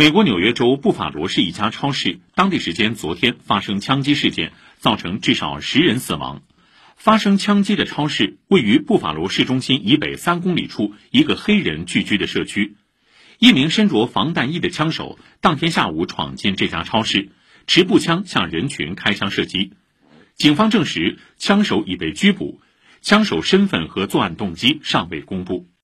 美国纽约州布法罗市一家超市当地时间昨天发生枪击事件造成至少十人死亡。发生枪击的超市位于布法罗市中心以北三公里处一个黑人聚居的社区。一名身着防弹衣的枪手当天下午闯进这家超市持步枪向人群开枪射击。警方证实枪手已被拘捕枪手身份和作案动机尚未公布。